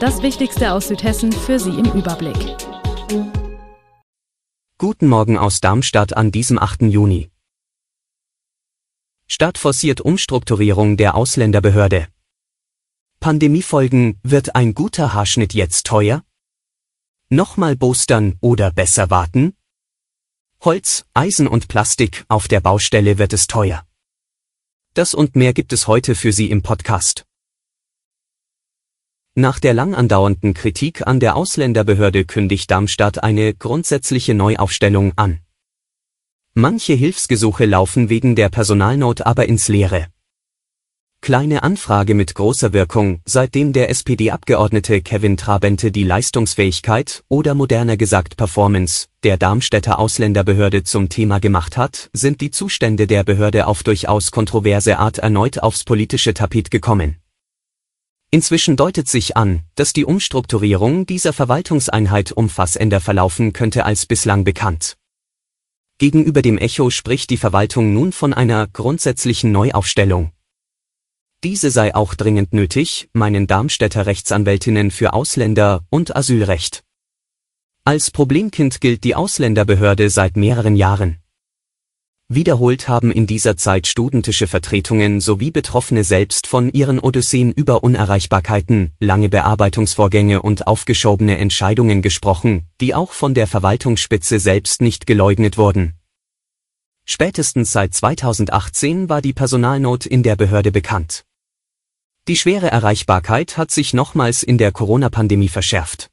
Das Wichtigste aus Südhessen für Sie im Überblick. Guten Morgen aus Darmstadt an diesem 8. Juni. Stadt forciert Umstrukturierung der Ausländerbehörde. Pandemiefolgen, wird ein guter Haarschnitt jetzt teuer? Nochmal boostern oder besser warten? Holz, Eisen und Plastik, auf der Baustelle wird es teuer. Das und mehr gibt es heute für Sie im Podcast. Nach der lang andauernden Kritik an der Ausländerbehörde kündigt Darmstadt eine grundsätzliche Neuaufstellung an. Manche Hilfsgesuche laufen wegen der Personalnot aber ins Leere. Kleine Anfrage mit großer Wirkung, seitdem der SPD-Abgeordnete Kevin Trabente die Leistungsfähigkeit oder moderner gesagt Performance der Darmstädter Ausländerbehörde zum Thema gemacht hat, sind die Zustände der Behörde auf durchaus kontroverse Art erneut aufs politische Tapet gekommen. Inzwischen deutet sich an, dass die Umstrukturierung dieser Verwaltungseinheit umfassender verlaufen könnte als bislang bekannt. Gegenüber dem Echo spricht die Verwaltung nun von einer grundsätzlichen Neuaufstellung. Diese sei auch dringend nötig, meinen Darmstädter Rechtsanwältinnen für Ausländer und Asylrecht. Als Problemkind gilt die Ausländerbehörde seit mehreren Jahren. Wiederholt haben in dieser Zeit studentische Vertretungen sowie Betroffene selbst von ihren Odysseen über Unerreichbarkeiten, lange Bearbeitungsvorgänge und aufgeschobene Entscheidungen gesprochen, die auch von der Verwaltungsspitze selbst nicht geleugnet wurden. Spätestens seit 2018 war die Personalnot in der Behörde bekannt. Die schwere Erreichbarkeit hat sich nochmals in der Corona-Pandemie verschärft.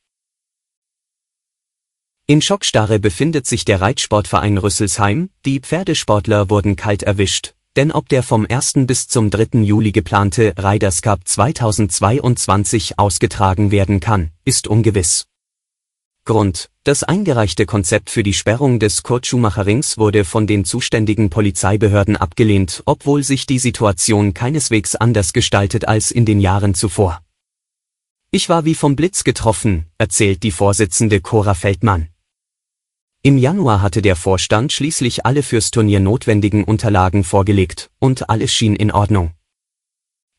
In Schockstarre befindet sich der Reitsportverein Rüsselsheim, die Pferdesportler wurden kalt erwischt, denn ob der vom 1. bis zum 3. Juli geplante Riders Cup 2022 ausgetragen werden kann, ist ungewiss. Grund, das eingereichte Konzept für die Sperrung des Kurt wurde von den zuständigen Polizeibehörden abgelehnt, obwohl sich die Situation keineswegs anders gestaltet als in den Jahren zuvor. Ich war wie vom Blitz getroffen, erzählt die Vorsitzende Cora Feldmann. Im Januar hatte der Vorstand schließlich alle fürs Turnier notwendigen Unterlagen vorgelegt, und alles schien in Ordnung.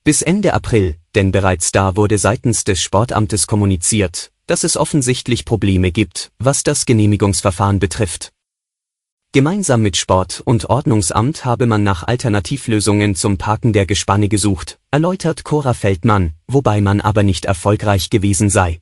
Bis Ende April, denn bereits da wurde seitens des Sportamtes kommuniziert, dass es offensichtlich Probleme gibt, was das Genehmigungsverfahren betrifft. Gemeinsam mit Sport- und Ordnungsamt habe man nach Alternativlösungen zum Parken der Gespanne gesucht, erläutert Cora Feldmann, wobei man aber nicht erfolgreich gewesen sei.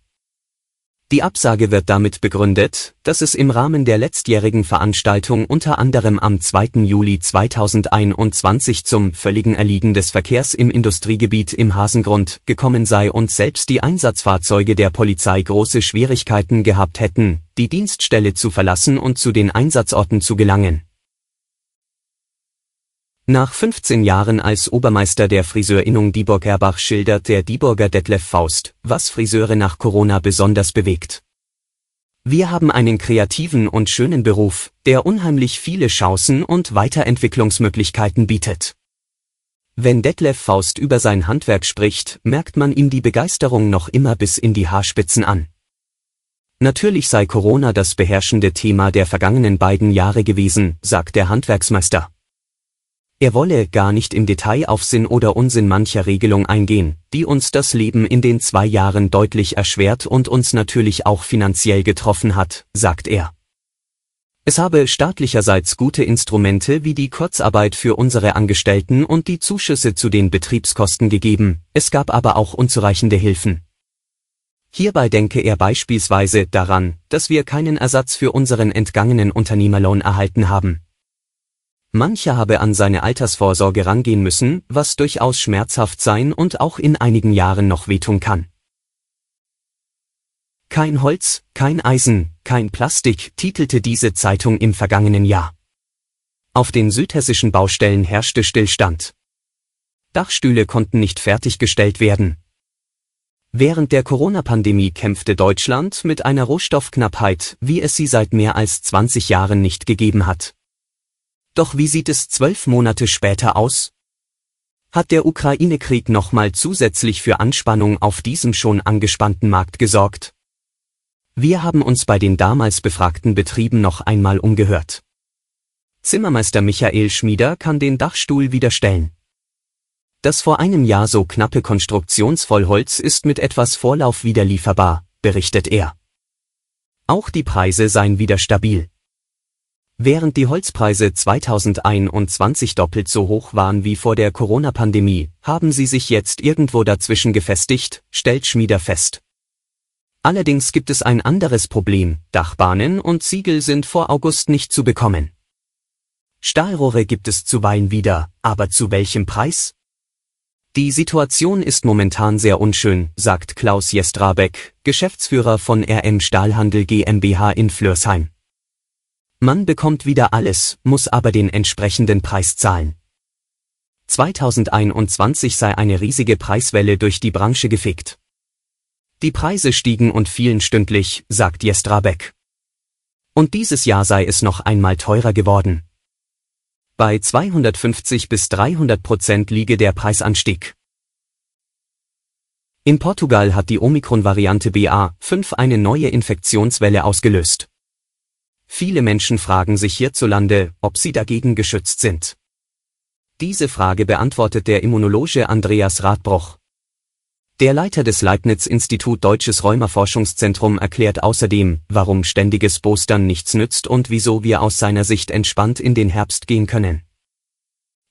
Die Absage wird damit begründet, dass es im Rahmen der letztjährigen Veranstaltung unter anderem am 2. Juli 2021 zum völligen Erliegen des Verkehrs im Industriegebiet im Hasengrund gekommen sei und selbst die Einsatzfahrzeuge der Polizei große Schwierigkeiten gehabt hätten, die Dienststelle zu verlassen und zu den Einsatzorten zu gelangen nach 15 Jahren als Obermeister der Friseurinnung Dieburg-Erbach schildert der Dieburger Detlef Faust, was Friseure nach Corona besonders bewegt. Wir haben einen kreativen und schönen Beruf, der unheimlich viele Chancen und Weiterentwicklungsmöglichkeiten bietet. Wenn Detlef Faust über sein Handwerk spricht, merkt man ihm die Begeisterung noch immer bis in die Haarspitzen an. Natürlich sei Corona das beherrschende Thema der vergangenen beiden Jahre gewesen, sagt der Handwerksmeister. Er wolle gar nicht im Detail auf Sinn oder Unsinn mancher Regelung eingehen, die uns das Leben in den zwei Jahren deutlich erschwert und uns natürlich auch finanziell getroffen hat, sagt er. Es habe staatlicherseits gute Instrumente wie die Kurzarbeit für unsere Angestellten und die Zuschüsse zu den Betriebskosten gegeben, es gab aber auch unzureichende Hilfen. Hierbei denke er beispielsweise daran, dass wir keinen Ersatz für unseren entgangenen Unternehmerlohn erhalten haben. Mancher habe an seine Altersvorsorge rangehen müssen, was durchaus schmerzhaft sein und auch in einigen Jahren noch wehtun kann. Kein Holz, kein Eisen, kein Plastik, titelte diese Zeitung im vergangenen Jahr. Auf den südhessischen Baustellen herrschte Stillstand. Dachstühle konnten nicht fertiggestellt werden. Während der Corona-Pandemie kämpfte Deutschland mit einer Rohstoffknappheit, wie es sie seit mehr als 20 Jahren nicht gegeben hat. Doch wie sieht es zwölf Monate später aus? Hat der Ukraine-Krieg nochmal zusätzlich für Anspannung auf diesem schon angespannten Markt gesorgt? Wir haben uns bei den damals befragten Betrieben noch einmal umgehört. Zimmermeister Michael Schmieder kann den Dachstuhl wieder stellen. Das vor einem Jahr so knappe Konstruktionsvollholz ist mit etwas Vorlauf wieder lieferbar, berichtet er. Auch die Preise seien wieder stabil. Während die Holzpreise 2021 doppelt so hoch waren wie vor der Corona-Pandemie, haben sie sich jetzt irgendwo dazwischen gefestigt, stellt Schmieder fest. Allerdings gibt es ein anderes Problem, Dachbahnen und Ziegel sind vor August nicht zu bekommen. Stahlrohre gibt es zuweilen wieder, aber zu welchem Preis? Die Situation ist momentan sehr unschön, sagt Klaus Jestrabeck, Geschäftsführer von RM Stahlhandel GmbH in Flörsheim. Man bekommt wieder alles, muss aber den entsprechenden Preis zahlen. 2021 sei eine riesige Preiswelle durch die Branche gefegt. Die Preise stiegen und fielen stündlich, sagt Jestrabeck. Und dieses Jahr sei es noch einmal teurer geworden. Bei 250 bis 300 Prozent liege der Preisanstieg. In Portugal hat die Omikron-Variante BA5 eine neue Infektionswelle ausgelöst. Viele Menschen fragen sich hierzulande, ob sie dagegen geschützt sind. Diese Frage beantwortet der Immunologe Andreas Radbruch. Der Leiter des Leibniz-Institut Deutsches Rheumaforschungszentrum erklärt außerdem, warum ständiges Boostern nichts nützt und wieso wir aus seiner Sicht entspannt in den Herbst gehen können.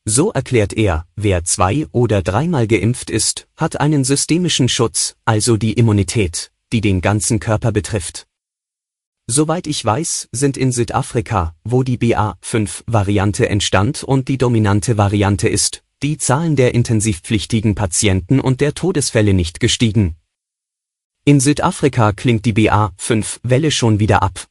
So erklärt er, wer zwei- oder dreimal geimpft ist, hat einen systemischen Schutz, also die Immunität, die den ganzen Körper betrifft. Soweit ich weiß, sind in Südafrika, wo die BA5-Variante entstand und die dominante Variante ist, die Zahlen der intensivpflichtigen Patienten und der Todesfälle nicht gestiegen. In Südafrika klingt die BA5-Welle schon wieder ab.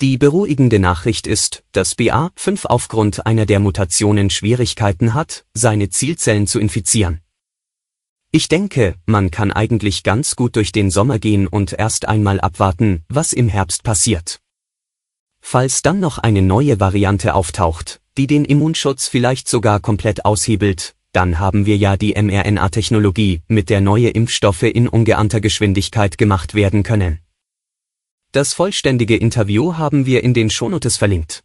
Die beruhigende Nachricht ist, dass BA5 aufgrund einer der Mutationen Schwierigkeiten hat, seine Zielzellen zu infizieren. Ich denke, man kann eigentlich ganz gut durch den Sommer gehen und erst einmal abwarten, was im Herbst passiert. Falls dann noch eine neue Variante auftaucht, die den Immunschutz vielleicht sogar komplett aushebelt, dann haben wir ja die mRNA-Technologie, mit der neue Impfstoffe in ungeahnter Geschwindigkeit gemacht werden können. Das vollständige Interview haben wir in den Shownotes verlinkt.